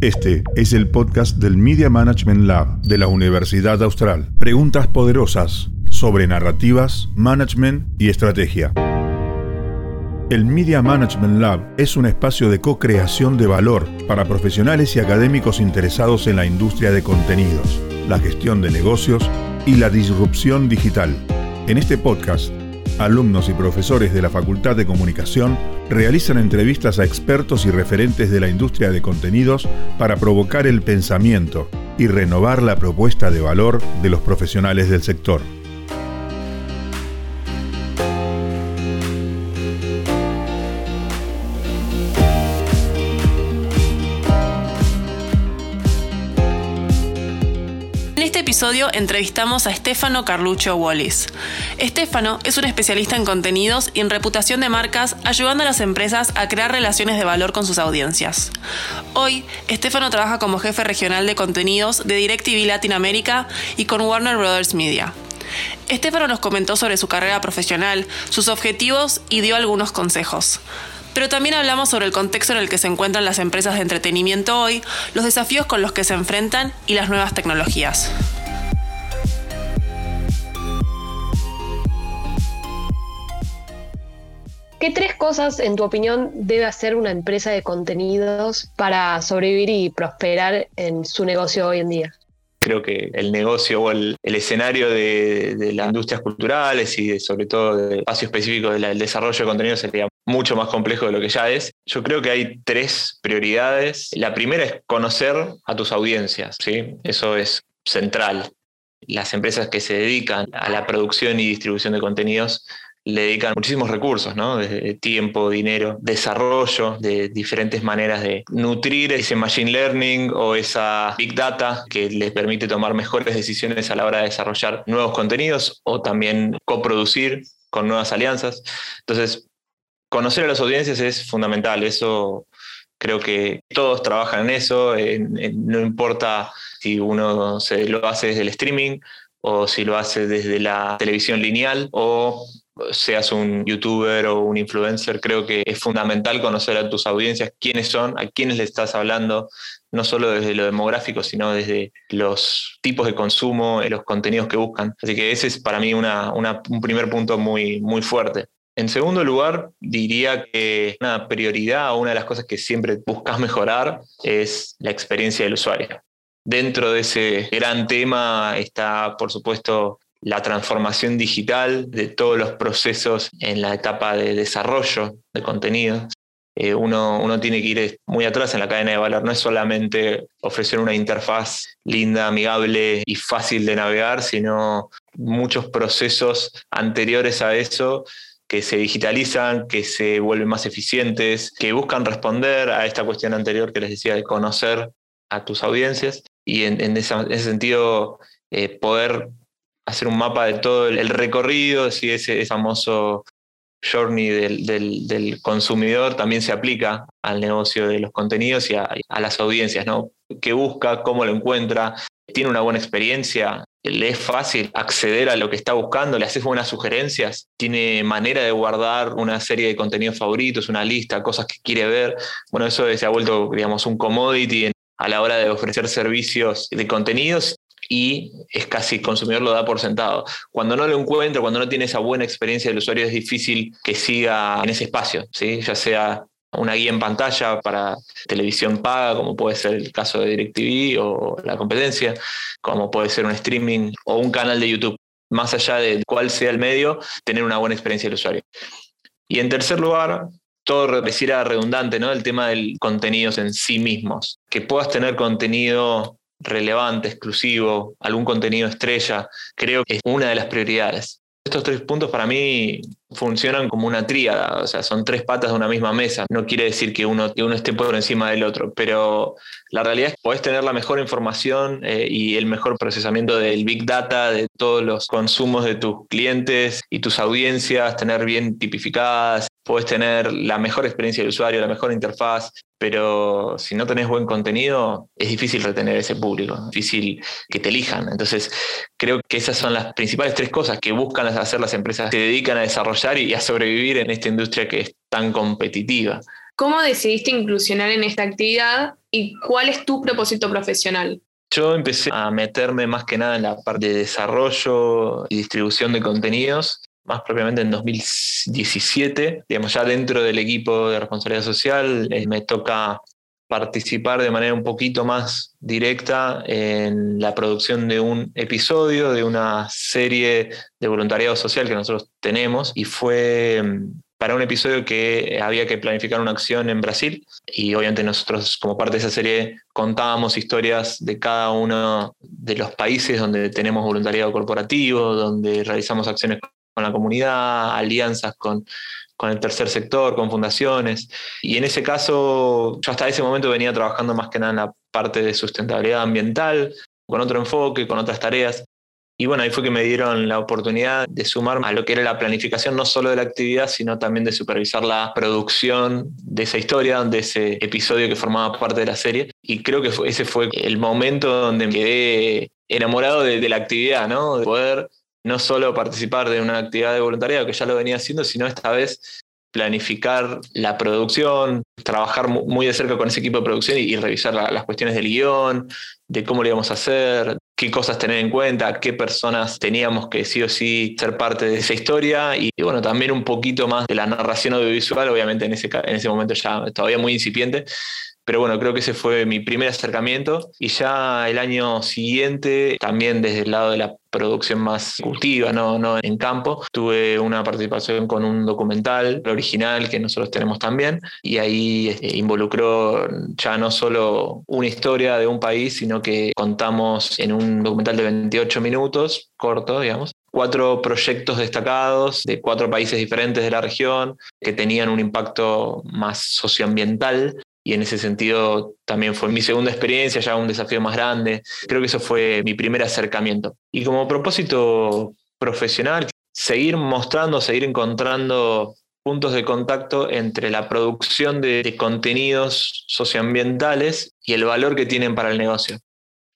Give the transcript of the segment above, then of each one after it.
Este es el podcast del Media Management Lab de la Universidad Austral. Preguntas poderosas sobre narrativas, management y estrategia. El Media Management Lab es un espacio de co-creación de valor para profesionales y académicos interesados en la industria de contenidos, la gestión de negocios y la disrupción digital. En este podcast, alumnos y profesores de la Facultad de Comunicación realizan entrevistas a expertos y referentes de la industria de contenidos para provocar el pensamiento y renovar la propuesta de valor de los profesionales del sector. Episodio entrevistamos a Stefano Carluccio Wallis. Stefano es un especialista en contenidos y en reputación de marcas, ayudando a las empresas a crear relaciones de valor con sus audiencias. Hoy, Stefano trabaja como jefe regional de contenidos de DirecTV Latinoamérica y con Warner Brothers Media. Stefano nos comentó sobre su carrera profesional, sus objetivos y dio algunos consejos. Pero también hablamos sobre el contexto en el que se encuentran las empresas de entretenimiento hoy, los desafíos con los que se enfrentan y las nuevas tecnologías. ¿Qué tres cosas, en tu opinión, debe hacer una empresa de contenidos para sobrevivir y prosperar en su negocio hoy en día? Creo que el negocio o el, escenario de, las industrias culturales y sobre todo del espacio específico del desarrollo de contenidos sería mucho más complejo de lo que ya es. Yo creo que hay tres prioridades. La primera es conocer a tus audiencias, ¿sí? Eso es central. Las empresas que se dedican a la producción y distribución de contenidos le dedican muchísimos recursos, ¿no? Desde tiempo, dinero, desarrollo, de diferentes maneras de nutrir ese machine learning o esa big data que les permite tomar mejores decisiones a la hora de desarrollar nuevos contenidos o también coproducir con nuevas alianzas. Entonces, conocer a las audiencias es fundamental, eso creo que todos trabajan en eso, no importa si uno se lo hace desde el streaming o si lo hace desde la televisión lineal o seas un youtuber o un influencer, creo que es fundamental conocer a tus audiencias, quiénes son, a quiénes le estás hablando, no solo desde lo demográfico, sino desde los tipos de consumo, los contenidos que buscan. Así que ese es para mí un primer punto muy, muy fuerte. En segundo lugar, diría que una prioridad o una de las cosas que siempre buscas mejorar es la experiencia del usuario. Dentro de ese gran tema está, por supuesto, la transformación digital de todos los procesos en la etapa de desarrollo de contenido. Eh, uno, uno, tiene que ir muy atrás en la cadena de valor. No es solamente ofrecer una interfaz linda, amigable y fácil de navegar, sino muchos procesos anteriores a eso que se digitalizan, que se vuelven más eficientes, que buscan responder a esta cuestión anterior que les decía de conocer a tus audiencias y en, ese sentido eh, poder hacer un mapa de todo el, recorrido, si ese, famoso journey del, consumidor también se aplica al negocio de los contenidos y a, las audiencias, ¿no? ¿Qué busca? ¿Cómo lo encuentra? ¿Tiene una buena experiencia? ¿Le es fácil acceder a lo que está buscando? ¿Le haces buenas sugerencias? ¿Tiene manera de guardar una serie de contenidos favoritos, una lista, cosas que quiere ver? Bueno, eso se ha vuelto, digamos, un commodity a la hora de ofrecer servicios de contenidos y es casi el consumidor lo da por sentado. Cuando no lo encuentra, cuando no tiene esa buena experiencia del usuario, es difícil que siga en ese espacio, ¿sí? ya sea una guía en pantalla para televisión paga, como puede ser el caso de DirecTV o la competencia, como puede ser un streaming o un canal de YouTube. Más allá de cuál sea el medio, tener una buena experiencia del usuario. Y en tercer lugar, todo pareciera redundante, ¿no? El tema del contenidos en sí mismos. Que puedas tener contenido relevante, exclusivo, algún contenido estrella, creo que es una de las prioridades. Estos tres puntos para mí funcionan como una tríada, o sea, son tres patas de una misma mesa. No quiere decir que uno, que uno esté por encima del otro, pero la realidad es que podés tener la mejor información eh, y el mejor procesamiento del Big Data, de todos los consumos de tus clientes y tus audiencias, tener bien tipificadas, puedes tener la mejor experiencia del usuario, la mejor interfaz, pero si no tenés buen contenido, es difícil retener ese público, difícil que te elijan. Entonces, creo que esas son las principales tres cosas que buscan hacer las empresas que se dedican a desarrollar y a sobrevivir en esta industria que es tan competitiva. ¿Cómo decidiste inclusionar en esta actividad y cuál es tu propósito profesional? Yo empecé a meterme más que nada en la parte de desarrollo y distribución de contenidos, más propiamente en 2017. Digamos, ya dentro del equipo de responsabilidad social eh, me toca participar de manera un poquito más directa en la producción de un episodio, de una serie de voluntariado social que nosotros tenemos. Y fue mm, para un episodio que había que planificar una acción en Brasil. Y obviamente nosotros como parte de esa serie contábamos historias de cada uno de los países donde tenemos voluntariado corporativo, donde realizamos acciones con la comunidad, alianzas con con el tercer sector, con fundaciones. Y en ese caso, yo hasta ese momento venía trabajando más que nada en la parte de sustentabilidad ambiental, con otro enfoque, con otras tareas. Y bueno, ahí fue que me dieron la oportunidad de sumarme a lo que era la planificación no solo de la actividad, sino también de supervisar la producción de esa historia, de ese episodio que formaba parte de la serie. Y creo que ese fue el momento donde me quedé enamorado de, de la actividad, ¿no? De poder no solo participar de una actividad de voluntariado, que ya lo venía haciendo, sino esta vez planificar la producción, trabajar muy de cerca con ese equipo de producción y, revisar las cuestiones del guion, de cómo lo íbamos a hacer, qué cosas tener en cuenta, qué personas teníamos que sí o sí ser parte de esa historia y, bueno, también un poquito más de la narración audiovisual, obviamente en ese, en ese momento ya todavía muy incipiente, pero bueno, creo que ese fue mi primer acercamiento. Y ya el año siguiente, también desde el lado de la producción más cultiva, no, no en campo, tuve una participación con un documental original que nosotros tenemos también. Y ahí este, involucró ya no solo una historia de un país, sino que contamos en un documental de 28 minutos, corto, digamos, cuatro proyectos destacados de cuatro países diferentes de la región que tenían un impacto más socioambiental y en ese sentido también fue mi segunda experiencia, ya un desafío más grande. Creo que eso fue mi primer acercamiento. Y como propósito profesional, seguir mostrando, seguir encontrando puntos de contacto entre la producción de, contenidos socioambientales y el valor que tienen para el negocio.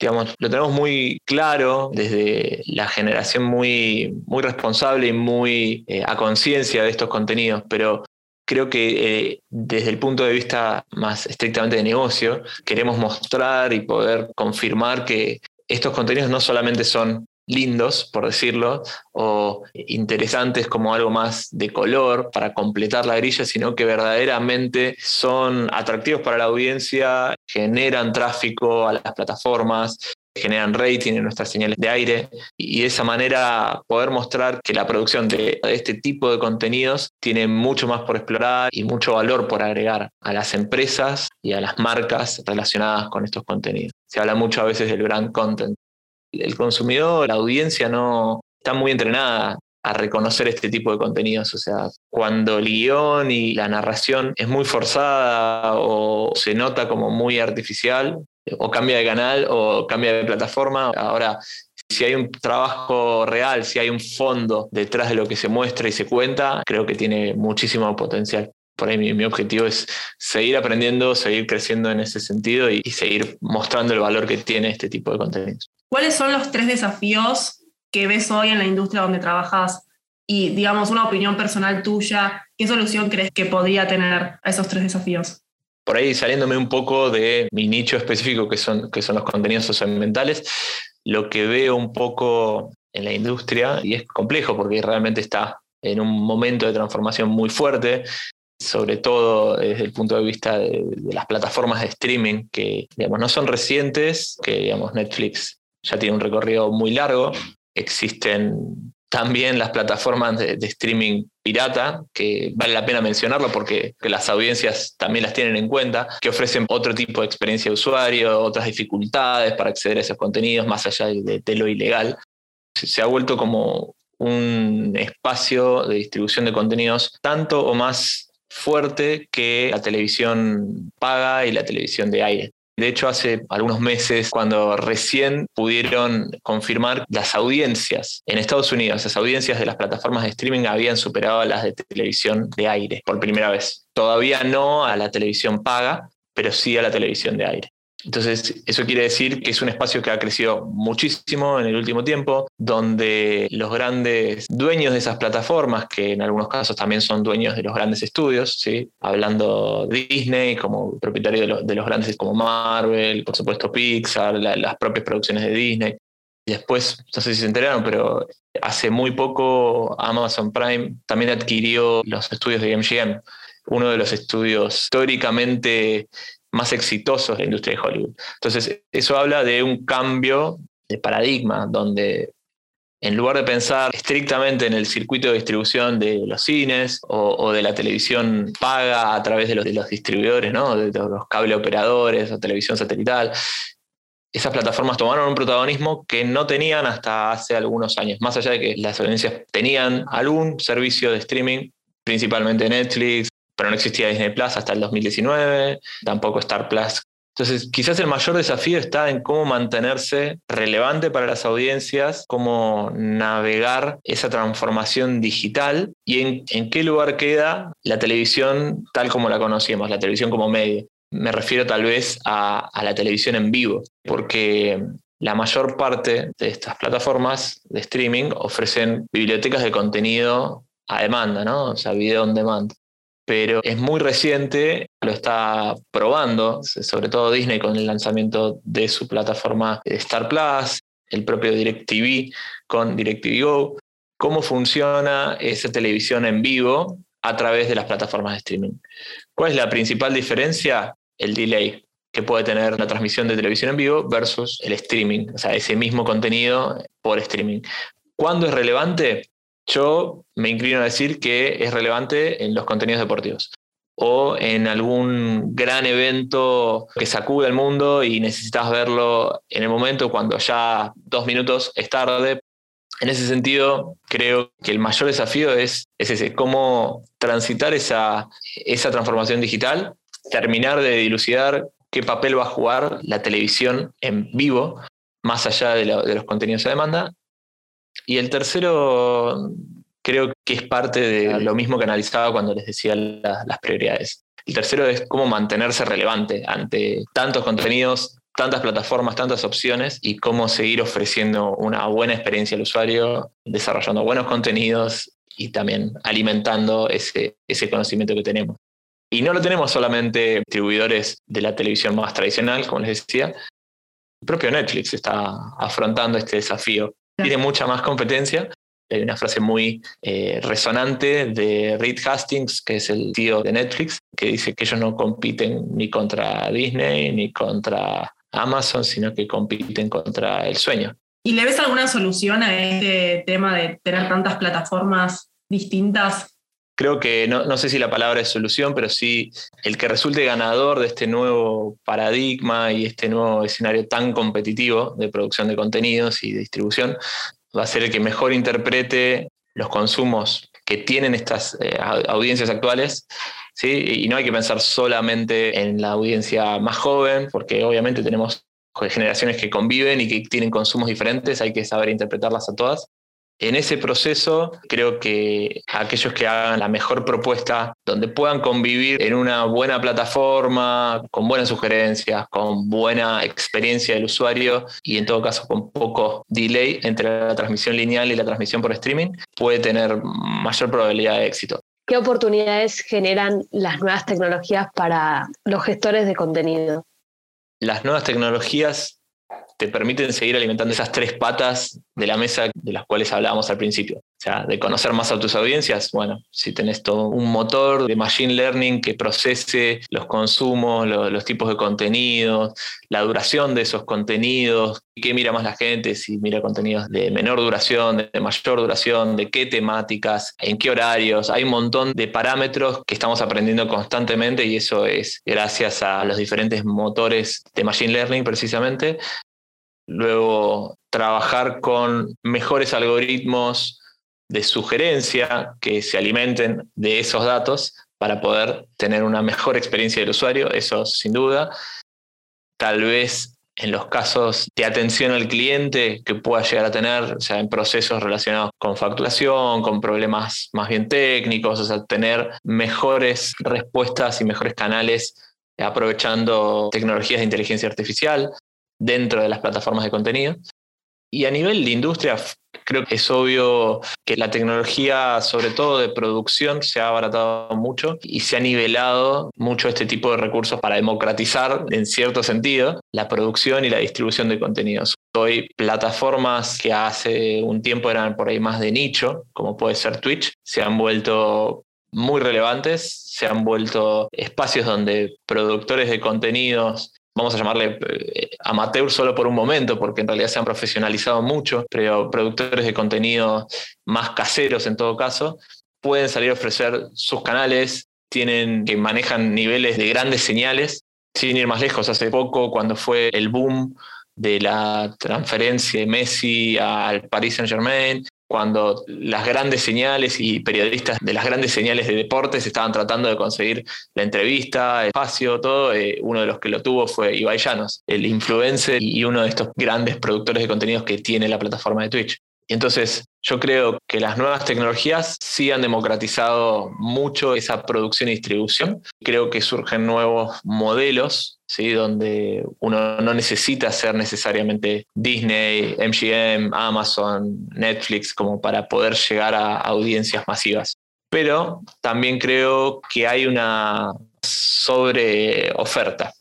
Digamos, lo tenemos muy claro desde la generación muy, muy responsable y muy eh, a conciencia de estos contenidos, pero creo que eh, desde el punto de vista más estrictamente de negocio, queremos mostrar y poder confirmar que estos contenidos no solamente son lindos, por decirlo, o interesantes como algo más de color para completar la grilla, sino que verdaderamente son atractivos para la audiencia, generan tráfico a las plataformas, generan rating en nuestras señales de aire y de esa manera poder mostrar que la producción de este tipo de contenidos tiene mucho más por explorar y mucho valor por agregar a las empresas y a las marcas relacionadas con estos contenidos. Se habla mucho a veces del brand content. El consumidor, la audiencia no está muy entrenada a reconocer este tipo de contenidos. O sea, cuando el guion y la narración es muy forzada o se nota como muy artificial, o cambia de canal o cambia de plataforma. Ahora, si hay un trabajo real, si hay un fondo detrás de lo que se muestra y se cuenta, creo que tiene muchísimo potencial. Por ahí mi, objetivo es seguir aprendiendo, seguir creciendo en ese sentido y, seguir mostrando el valor que tiene este tipo de contenidos. ¿Cuáles son los tres desafíos que ves hoy en la industria donde trabajas? Y digamos, una opinión personal tuya, ¿qué solución crees que podría tener a esos tres desafíos? Por ahí saliéndome un poco de mi nicho específico, que son, que son los contenidos socioambientales, lo que veo un poco en la industria, y es complejo porque realmente está en un momento de transformación muy fuerte, sobre todo desde el punto de vista de, las plataformas de streaming, que digamos, no son recientes, que digamos, Netflix ya tiene un recorrido muy largo, existen también las plataformas de, streaming pirata, que vale la pena mencionarlo porque las audiencias también las tienen en cuenta, que ofrecen otro tipo de experiencia de usuario, otras dificultades para acceder a esos contenidos más allá de, de lo ilegal. Se ha vuelto como un espacio de distribución de contenidos tanto o más fuerte que la televisión paga y la televisión de aire. De hecho, hace algunos meses, cuando recién pudieron confirmar las audiencias en Estados Unidos, las audiencias de las plataformas de streaming habían superado a las de televisión de aire por primera vez. Todavía no a la televisión paga, pero sí a la televisión de aire. Entonces, eso quiere decir que es un espacio que ha crecido muchísimo en el último tiempo, donde los grandes dueños de esas plataformas, que en algunos casos también son dueños de los grandes estudios, ¿sí? hablando Disney como propietario de, los grandes como Marvel, por supuesto Pixar, las propias producciones de Disney. Después, no sé si se enteraron, pero hace muy poco Amazon Prime también adquirió los estudios de MGM, uno de los estudios históricamente más exitosos de la industria de Hollywood. Entonces, eso habla de un cambio de paradigma, donde en lugar de pensar estrictamente en el circuito de distribución de los cines o, de la televisión paga a través de los, distribuidores, ¿no? de, los cable operadores o televisión satelital, esas plataformas tomaron un protagonismo que no tenían hasta hace algunos años, más allá de que las audiencias tenían algún servicio de streaming, principalmente Netflix, pero no existía Disney Plus hasta el 2019, tampoco Star Plus. Entonces, quizás el mayor desafío está en cómo mantenerse relevante para las audiencias, cómo navegar esa transformación digital y en, qué lugar queda la televisión tal como la conocíamos, la televisión como medio. Me refiero tal vez a, a la televisión en vivo, porque la mayor parte de estas plataformas de streaming ofrecen bibliotecas de contenido a demanda, ¿no? O sea, video on demand pero es muy reciente, lo está probando, sobre todo Disney con el lanzamiento de su plataforma Star Plus, el propio DirecTV con DirecTV Go, cómo funciona esa televisión en vivo a través de las plataformas de streaming. ¿Cuál es la principal diferencia? El delay que puede tener la transmisión de televisión en vivo versus el streaming, o sea, ese mismo contenido por streaming. ¿Cuándo es relevante? Yo me inclino a decir que es relevante en los contenidos deportivos o en algún gran evento que sacude el mundo y necesitas verlo en el momento cuando ya dos minutos es tarde. En ese sentido, creo que el mayor desafío es, ese, cómo transitar esa, esa transformación digital, terminar de dilucidar qué papel va a jugar la televisión en vivo, más allá de los contenidos a demanda, y el tercero creo que es parte de lo mismo que analizaba cuando les decía las prioridades. El tercero es cómo mantenerse relevante ante tantos contenidos, tantas plataformas, tantas opciones y cómo seguir ofreciendo una buena experiencia al usuario, desarrollando buenos contenidos y también alimentando ese, ese conocimiento que tenemos. Y no lo tenemos solamente distribuidores de la televisión más tradicional, como les decía. El propio Netflix está afrontando este desafío tiene mucha más competencia. Hay una frase muy eh, resonante de Reed Hastings, que es el tío de Netflix, que dice que ellos no compiten ni contra Disney ni contra Amazon, sino que compiten contra el sueño. ¿Y le ves alguna solución a este tema de tener tantas plataformas distintas creo que no, no, sé si la palabra es solución, pero sí el que resulte ganador de este nuevo paradigma y este nuevo escenario tan competitivo de producción de contenidos y de distribución va a ser el que mejor interprete los consumos que tienen estas eh, audiencias actuales. ¿sí? Y no hay que pensar solamente en la audiencia más joven, porque obviamente tenemos generaciones que conviven y que tienen consumos diferentes, hay que saber interpretarlas a todas. En ese proceso, creo que aquellos que hagan la mejor propuesta, donde puedan convivir en una buena plataforma, con buenas sugerencias, con buena experiencia del usuario y en todo caso con poco delay entre la transmisión lineal y la transmisión por streaming, puede tener mayor probabilidad de éxito. ¿Qué oportunidades generan las nuevas tecnologías para los gestores de contenido? Las nuevas tecnologías te permiten seguir alimentando esas tres patas de la mesa de las cuales hablábamos al principio. O sea, de conocer más a tus audiencias, bueno, si tenés todo un motor de machine learning que procese los consumos, los tipos de contenidos, la duración de esos contenidos, qué mira más la gente, si mira contenidos de menor duración, de mayor duración, de qué temáticas, en qué horarios. Hay un montón de parámetros que estamos aprendiendo constantemente y eso es gracias a los diferentes motores de machine learning precisamente. Luego, trabajar con mejores algoritmos de sugerencia que se alimenten de esos datos para poder tener una mejor experiencia del usuario, eso sin duda. Tal vez en los casos de atención al cliente que pueda llegar a tener, o sea, en procesos relacionados con facturación, con problemas más bien técnicos, o sea, tener mejores respuestas y mejores canales aprovechando tecnologías de inteligencia artificial dentro de las plataformas de contenido. Y a nivel de industria, creo que es obvio que la tecnología, sobre todo de producción, se ha abaratado mucho y se ha nivelado mucho este tipo de recursos para democratizar, en cierto sentido, la producción y la distribución de contenidos. Hoy plataformas que hace un tiempo eran por ahí más de nicho, como puede ser Twitch, se han vuelto muy relevantes, se han vuelto espacios donde productores de contenidos vamos a llamarle eh, amateur solo por un momento, porque en realidad se han profesionalizado mucho, pero productores de contenido más caseros en todo caso, pueden salir a ofrecer sus canales, tienen que manejan niveles de grandes señales, sin ir más lejos. Hace poco, cuando fue el boom de la transferencia de Messi al Paris Saint Germain, cuando las grandes señales y periodistas de las grandes señales de deportes estaban tratando de conseguir la entrevista, el espacio, todo, eh, uno de los que lo tuvo fue Ibai Llanos, el influencer y uno de estos grandes productores de contenidos que tiene la plataforma de Twitch. Y entonces yo creo que las nuevas tecnologías sí han democratizado mucho esa producción y distribución. Creo que surgen nuevos modelos, ¿sí? donde uno no necesita ser necesariamente Disney, MGM, Amazon, Netflix como para poder llegar a audiencias masivas. Pero también creo que hay una sobreoferta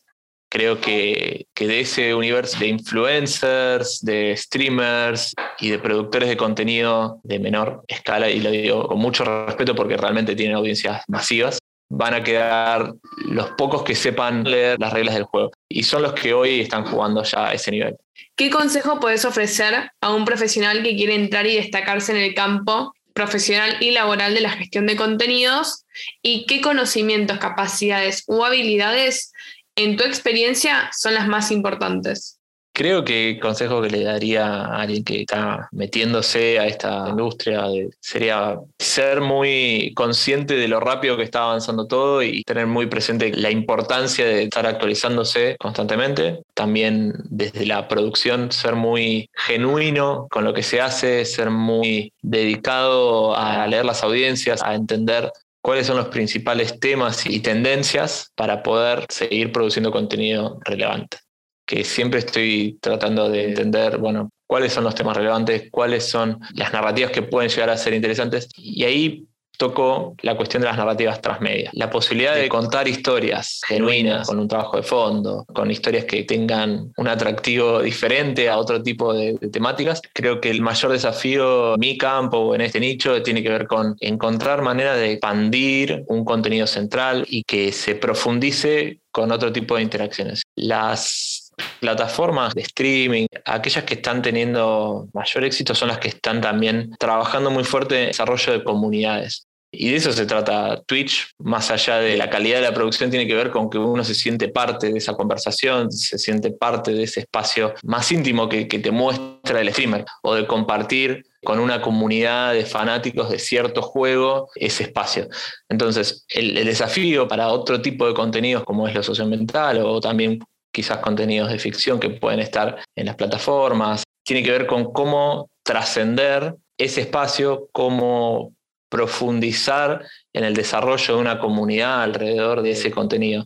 creo que, de ese universo de influencers, de streamers y de productores de contenido de menor escala, y lo digo con mucho respeto porque realmente tienen audiencias masivas, van a quedar los pocos que sepan leer las reglas del juego. Y son los que hoy están jugando ya a ese nivel. ¿Qué consejo puedes ofrecer a un profesional que quiere entrar y destacarse en el campo profesional y laboral de la gestión de contenidos? ¿Y qué conocimientos, capacidades o habilidades en tu experiencia, son las más importantes? Creo que el consejo que le daría a alguien que está metiéndose a esta industria sería ser muy consciente de lo rápido que está avanzando todo y tener muy presente la importancia de estar actualizándose constantemente. También desde la producción ser muy genuino con lo que se hace, ser muy dedicado a leer las audiencias, a entender cuáles son los principales temas y tendencias para poder seguir produciendo contenido relevante. Que siempre estoy tratando de entender, bueno, cuáles son los temas relevantes, cuáles son las narrativas que pueden llegar a ser interesantes. Y ahí toco la cuestión de las narrativas transmedias. La posibilidad de contar historias genuinas, con un trabajo de fondo, con historias que tengan un atractivo diferente a otro tipo de, temáticas. Creo que el mayor desafío en mi campo en este nicho tiene que ver con encontrar maneras de expandir un contenido central y que se profundice con otro tipo de interacciones. Las plataformas de streaming, aquellas que están teniendo mayor éxito son las que están también trabajando muy fuerte en desarrollo de comunidades. Y de eso se trata Twitch, más allá de la calidad de la producción, tiene que ver con que uno se siente parte de esa conversación, se siente parte de ese espacio más íntimo que, te muestra el streamer, o de compartir con una comunidad de fanáticos de cierto juego ese espacio. Entonces, el, el desafío para otro tipo de contenidos como es lo socioambiental o también quizás contenidos de ficción que pueden estar en las plataformas, tiene que ver con cómo trascender ese espacio, cómo profundizar en el desarrollo de una comunidad alrededor de ese contenido.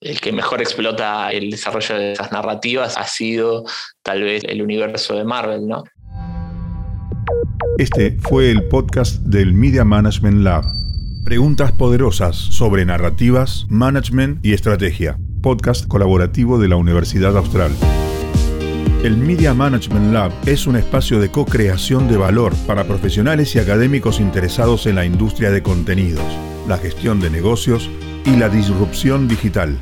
El que mejor explota el desarrollo de esas narrativas ha sido tal vez el universo de Marvel, ¿no? Este fue el podcast del Media Management Lab. Preguntas poderosas sobre narrativas, management y estrategia. Podcast colaborativo de la Universidad Austral. El Media Management Lab es un espacio de co-creación de valor para profesionales y académicos interesados en la industria de contenidos, la gestión de negocios y la disrupción digital.